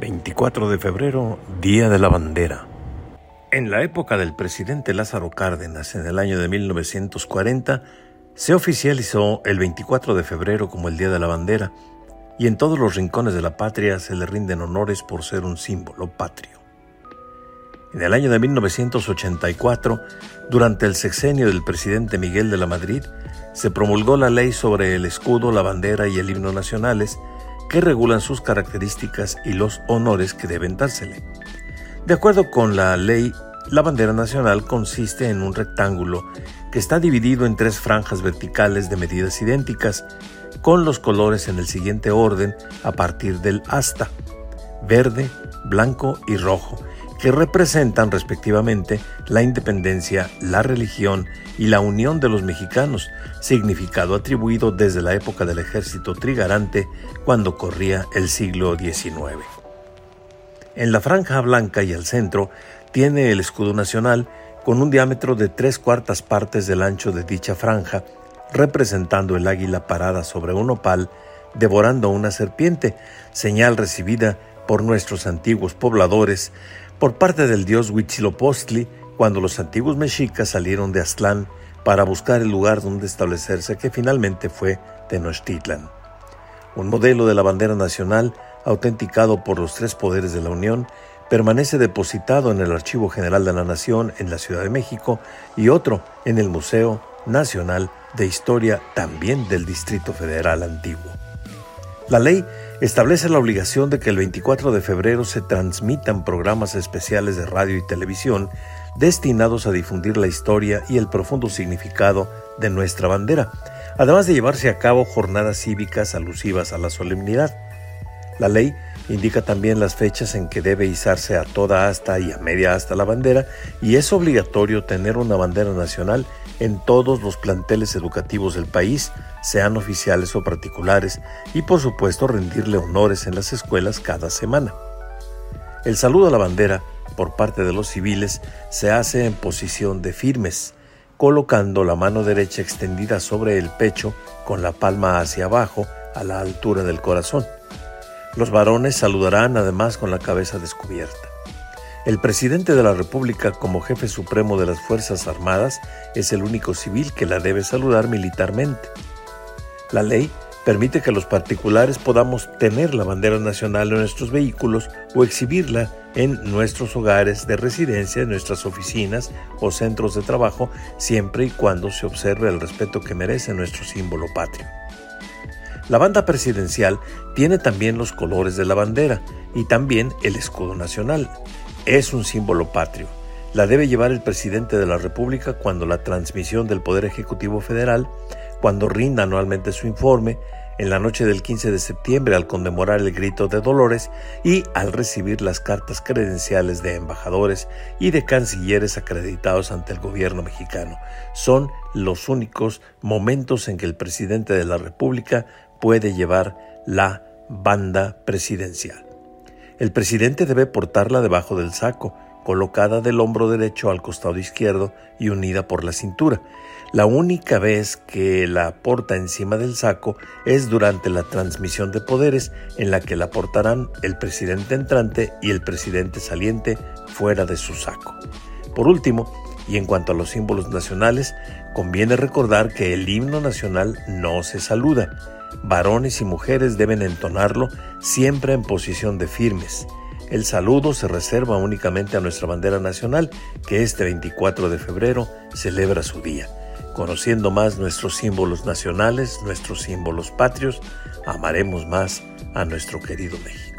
24 de febrero, Día de la Bandera. En la época del presidente Lázaro Cárdenas, en el año de 1940, se oficializó el 24 de febrero como el Día de la Bandera, y en todos los rincones de la patria se le rinden honores por ser un símbolo patrio. En el año de 1984, durante el sexenio del presidente Miguel de la Madrid, se promulgó la ley sobre el escudo, la bandera y el himno nacionales, que regulan sus características y los honores que deben dársele. De acuerdo con la ley, la bandera nacional consiste en un rectángulo que está dividido en tres franjas verticales de medidas idénticas, con los colores en el siguiente orden a partir del asta, verde, blanco y rojo, que representan respectivamente la independencia, la religión y la unión de los mexicanos, significado atribuido desde la época del ejército trigarante cuando corría el siglo XIX. En la franja blanca y al centro tiene el escudo nacional con un diámetro de tres cuartas partes del ancho de dicha franja, representando el águila parada sobre un opal, devorando una serpiente, señal recibida por nuestros antiguos pobladores por parte del dios Huitzilopochtli cuando los antiguos mexicas salieron de Aztlán para buscar el lugar donde establecerse que finalmente fue Tenochtitlan. Un modelo de la bandera nacional, autenticado por los tres poderes de la Unión, permanece depositado en el Archivo General de la Nación en la Ciudad de México y otro en el Museo Nacional de Historia también del Distrito Federal Antiguo. La ley establece la obligación de que el 24 de febrero se transmitan programas especiales de radio y televisión destinados a difundir la historia y el profundo significado de nuestra bandera, además de llevarse a cabo jornadas cívicas alusivas a la solemnidad. La ley indica también las fechas en que debe izarse a toda asta y a media asta la bandera y es obligatorio tener una bandera nacional en todos los planteles educativos del país, sean oficiales o particulares, y por supuesto rendirle honores en las escuelas cada semana. El saludo a la bandera por parte de los civiles se hace en posición de firmes, colocando la mano derecha extendida sobre el pecho con la palma hacia abajo a la altura del corazón. Los varones saludarán además con la cabeza descubierta. El presidente de la República como jefe supremo de las Fuerzas Armadas es el único civil que la debe saludar militarmente. La ley permite que los particulares podamos tener la bandera nacional en nuestros vehículos o exhibirla en nuestros hogares de residencia, en nuestras oficinas o centros de trabajo, siempre y cuando se observe el respeto que merece nuestro símbolo patrio. La banda presidencial tiene también los colores de la bandera y también el escudo nacional es un símbolo patrio. La debe llevar el presidente de la República cuando la transmisión del Poder Ejecutivo Federal, cuando rinda anualmente su informe, en la noche del 15 de septiembre al conmemorar el grito de Dolores y al recibir las cartas credenciales de embajadores y de cancilleres acreditados ante el gobierno mexicano. Son los únicos momentos en que el presidente de la República puede llevar la banda presidencial. El presidente debe portarla debajo del saco, colocada del hombro derecho al costado izquierdo y unida por la cintura. La única vez que la porta encima del saco es durante la transmisión de poderes en la que la portarán el presidente entrante y el presidente saliente fuera de su saco. Por último, y en cuanto a los símbolos nacionales, conviene recordar que el himno nacional no se saluda, Varones y mujeres deben entonarlo siempre en posición de firmes. El saludo se reserva únicamente a nuestra bandera nacional, que este 24 de febrero celebra su día. Conociendo más nuestros símbolos nacionales, nuestros símbolos patrios, amaremos más a nuestro querido México.